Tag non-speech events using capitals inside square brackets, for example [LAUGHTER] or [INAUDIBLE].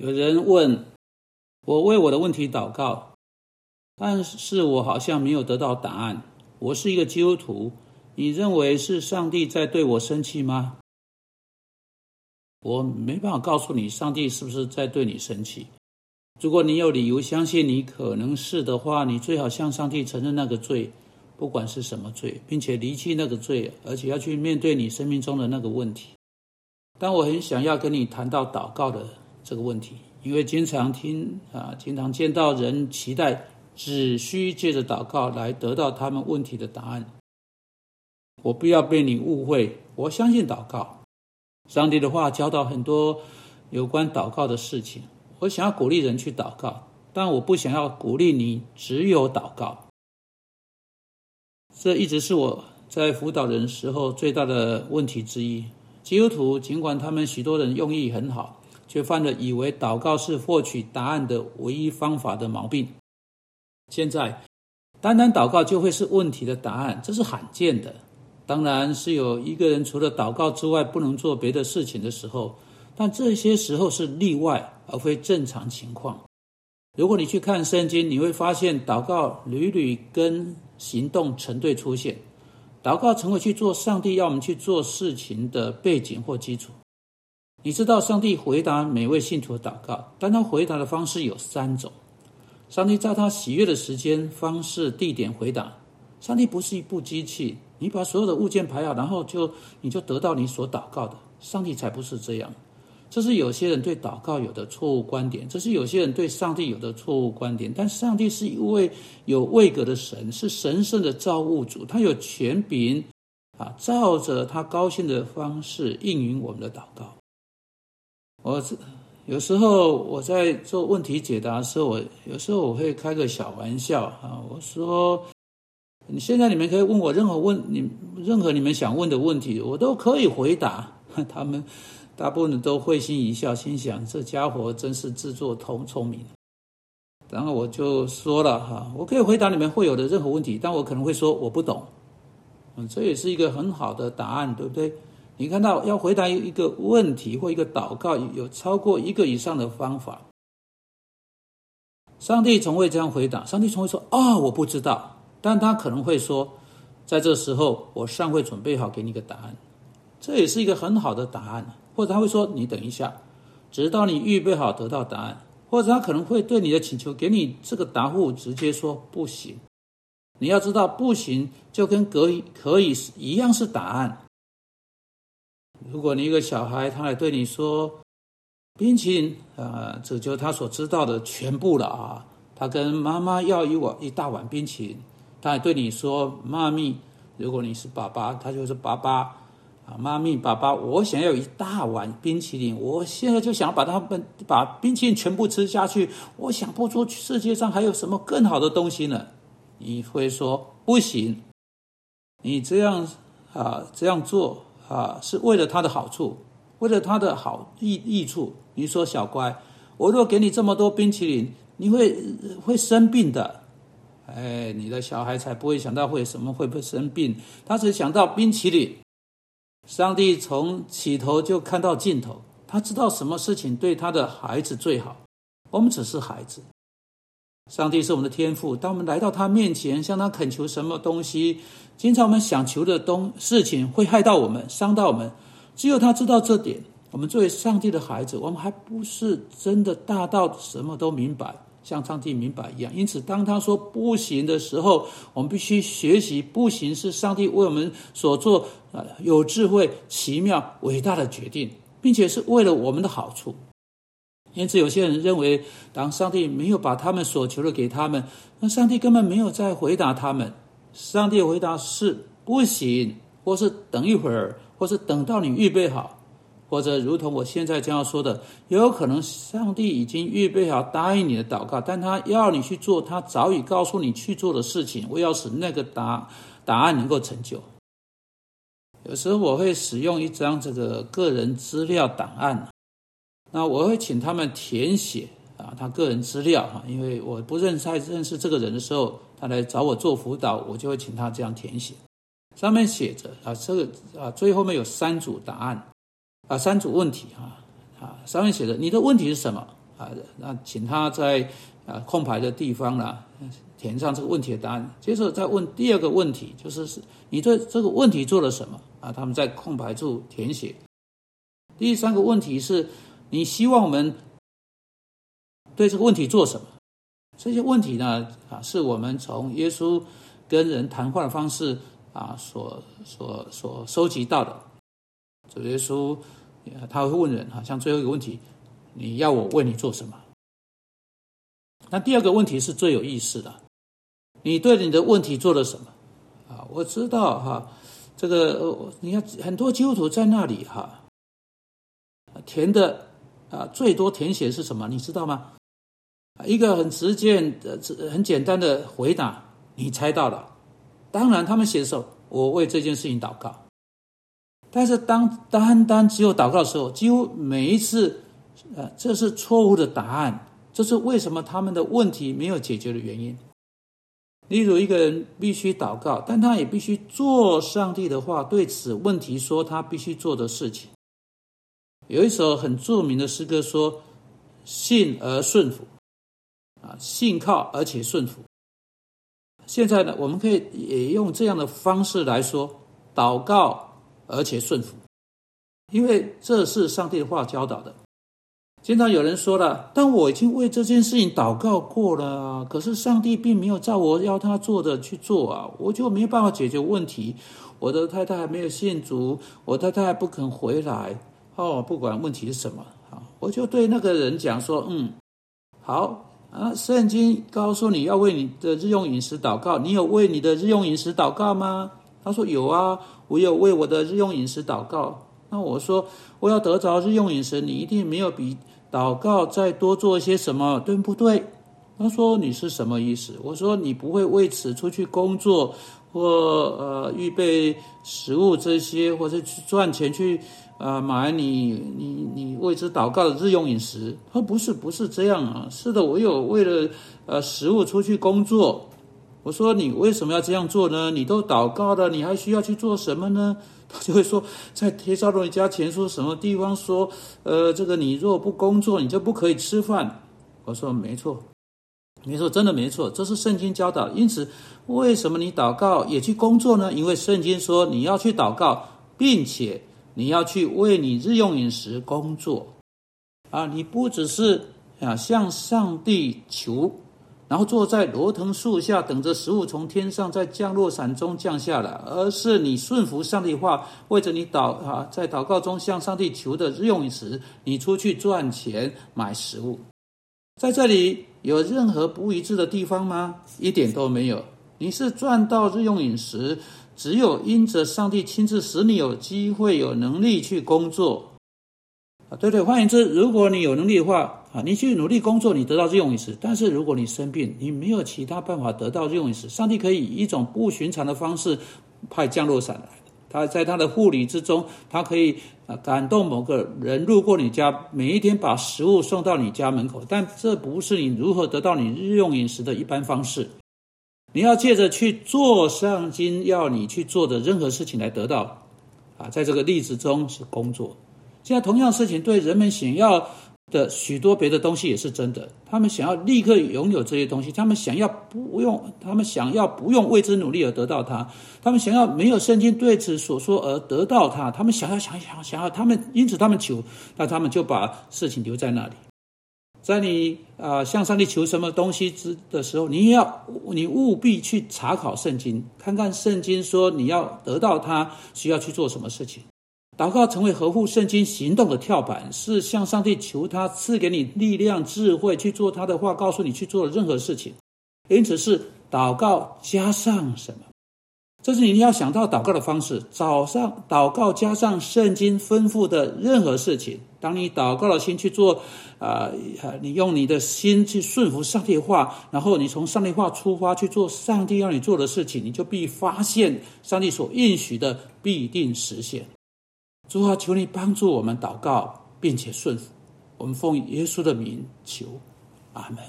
有人问我为我的问题祷告，但是我好像没有得到答案。我是一个基督徒，你认为是上帝在对我生气吗？我没办法告诉你上帝是不是在对你生气。如果你有理由相信你可能是的话，你最好向上帝承认那个罪，不管是什么罪，并且离弃那个罪，而且要去面对你生命中的那个问题。但我很想要跟你谈到祷告的这个问题，因为经常听啊，经常见到人期待只需借着祷告来得到他们问题的答案。我不要被你误会，我相信祷告。上帝的话教导很多有关祷告的事情。我想要鼓励人去祷告，但我不想要鼓励你只有祷告。这一直是我在辅导人时候最大的问题之一。基督徒尽管他们许多人用意很好，却犯了以为祷告是获取答案的唯一方法的毛病。现在，单单祷告就会是问题的答案，这是罕见的。当然是有一个人除了祷告之外不能做别的事情的时候，但这些时候是例外而非正常情况。如果你去看圣经，你会发现祷告屡屡跟行动成对出现。祷告成为去做上帝要我们去做事情的背景或基础。你知道，上帝回答每位信徒的祷告，但他回答的方式有三种。上帝在他喜悦的时间、方式、地点回答。上帝不是一部机器，你把所有的物件排好，然后就你就得到你所祷告的。上帝才不是这样。这是有些人对祷告有的错误观点，这是有些人对上帝有的错误观点。但上帝是一位有位格的神，是神圣的造物主，他有权柄啊，照着他高兴的方式应允我们的祷告。我有时候我在做问题解答的时候，我有时候我会开个小玩笑啊，我说：你现在你们可以问我任何问你任何你们想问的问题，我都可以回答 [LAUGHS] 他们。大部分都会心一笑，心想这家伙真是自作聪聪明。然后我就说了哈，我可以回答你们会有的任何问题，但我可能会说我不懂。嗯，这也是一个很好的答案，对不对？你看到要回答一个问题或一个祷告，有超过一个以上的方法。上帝从未这样回答，上帝从未说啊我不知道，但他可能会说，在这时候我尚未准备好给你个答案。这也是一个很好的答案。或者他会说：“你等一下，直到你预备好得到答案。”或者他可能会对你的请求给你这个答复，直接说不行。你要知道，不行就跟可以可以一样是答案。如果你一个小孩他来对你说冰淇淋啊，这就他所知道的全部了啊。他跟妈妈要一碗一大碗冰淇淋，他还对你说：“妈咪。”如果你是爸爸，他就是爸爸啊。妈咪，爸爸，我想要一大碗冰淇淋，我现在就想把它们把冰淇淋全部吃下去。我想不出世界上还有什么更好的东西呢？你会说不行，你这样啊这样做啊是为了他的好处，为了他的好益益处。你说小乖，我若给你这么多冰淇淋，你会会生病的。哎，你的小孩才不会想到会什么会不会生病，他只想到冰淇淋。上帝从起头就看到尽头，他知道什么事情对他的孩子最好。我们只是孩子，上帝是我们的天父。当我们来到他面前，向他恳求什么东西，经常我们想求的东事情会害到我们，伤到我们。只有他知道这点。我们作为上帝的孩子，我们还不是真的大到什么都明白。像上帝明白一样，因此当他说不行的时候，我们必须学习不行是上帝为我们所做啊有智慧、奇妙、伟大的决定，并且是为了我们的好处。因此，有些人认为，当上帝没有把他们所求的给他们，那上帝根本没有在回答他们。上帝回答是不行，或是等一会儿，或是等到你预备好。或者如同我现在这样说的，有可能上帝已经预备好答应你的祷告，但他要你去做他早已告诉你去做的事情，为要使那个答答案能够成就。有时候我会使用一张这个个人资料档案，那我会请他们填写啊，他个人资料哈，因为我不认识认识这个人的时候，他来找我做辅导，我就会请他这样填写，上面写着啊，这个啊最后面有三组答案。啊，三组问题啊，啊，上面写着你的问题是什么？啊，那请他在啊空白的地方呢填上这个问题的答案。接着再问第二个问题，就是是你对这个问题做了什么啊？他们在空白处填写。第三个问题是你希望我们对这个问题做什么？这些问题呢啊，是我们从耶稣跟人谈话的方式啊所所所收集到的。主耶稣他会问人，好像最后一个问题。你要我为你做什么？那第二个问题是最有意思的，你对你的问题做了什么？啊，我知道哈，这个你看很多基督徒在那里哈，填的啊最多填写是什么？你知道吗？一个很直接的、很简单的回答，你猜到了。当然，他们写的时候，我为这件事情祷告。但是当单单只有祷告的时候，几乎每一次。呃，这是错误的答案。这是为什么他们的问题没有解决的原因。例如，一个人必须祷告，但他也必须做上帝的话对此问题说他必须做的事情。有一首很著名的诗歌说：“信而顺服，啊，信靠而且顺服。”现在呢，我们可以也用这样的方式来说：祷告而且顺服，因为这是上帝的话教导的。经常有人说了，但我已经为这件事情祷告过了，可是上帝并没有照我要他做的去做啊，我就没有办法解决问题。我的太太还没有信主，我太太还不肯回来。哦，不管问题是什么啊，我就对那个人讲说：“嗯，好啊，圣经告诉你要为你的日用饮食祷告，你有为你的日用饮食祷告吗？”他说：“有啊，我有为我的日用饮食祷告。”那我说：“我要得着日用饮食，你一定没有比。”祷告再多做一些什么，对不对？他说：“你是什么意思？”我说：“你不会为此出去工作，或呃预备食物这些，或者去赚钱去啊买你你你为之祷告的日用饮食。”他说：“不是，不是这样啊！是的，我有为了呃食物出去工作。”我说：“你为什么要这样做呢？你都祷告了，你还需要去做什么呢？”他就会说，在《提沙罗尼家前书》什么地方说，呃，这个你若不工作，你就不可以吃饭。我说没错，没错，真的没错，这是圣经教导。因此，为什么你祷告也去工作呢？因为圣经说你要去祷告，并且你要去为你日用饮食工作啊！你不只是啊向上帝求。然后坐在罗藤树下，等着食物从天上在降落伞中降下来，而是你顺服上帝话，为着你祷啊，在祷告中向上帝求的日用饮食，你出去赚钱买食物，在这里有任何不一致的地方吗？一点都没有。你是赚到日用饮食，只有因着上帝亲自使你有机会、有能力去工作。啊，对对，换言之，如果你有能力的话。啊，你去努力工作，你得到日用饮食。但是如果你生病，你没有其他办法得到日用饮食。上帝可以以一种不寻常的方式派降落伞来。他在他的护理之中，他可以啊感动某个人路过你家，每一天把食物送到你家门口。但这不是你如何得到你日用饮食的一般方式。你要借着去做上经要你去做的任何事情来得到。啊，在这个例子中是工作。现在同样事情对人们想要。的许多别的东西也是真的，他们想要立刻拥有这些东西，他们想要不用，他们想要不用为之努力而得到它，他们想要没有圣经对此所说而得到它，他们想要想想想要，他们因此他们求，那他们就把事情留在那里。在你啊向上帝求什么东西之的时候，你也要你务必去查考圣经，看看圣经说你要得到它需要去做什么事情。祷告成为合乎圣经行动的跳板，是向上帝求他赐给你力量、智慧去做他的话，告诉你去做的任何事情。因此是祷告加上什么？这是你要想到祷告的方式。早上祷告加上圣经吩咐的任何事情。当你祷告的心去做，啊，你用你的心去顺服上帝话，然后你从上帝话出发去做上帝要你做的事情，你就必发现上帝所应许的必定实现。主啊，求你帮助我们祷告，并且顺服。我们奉耶稣的名求，阿门。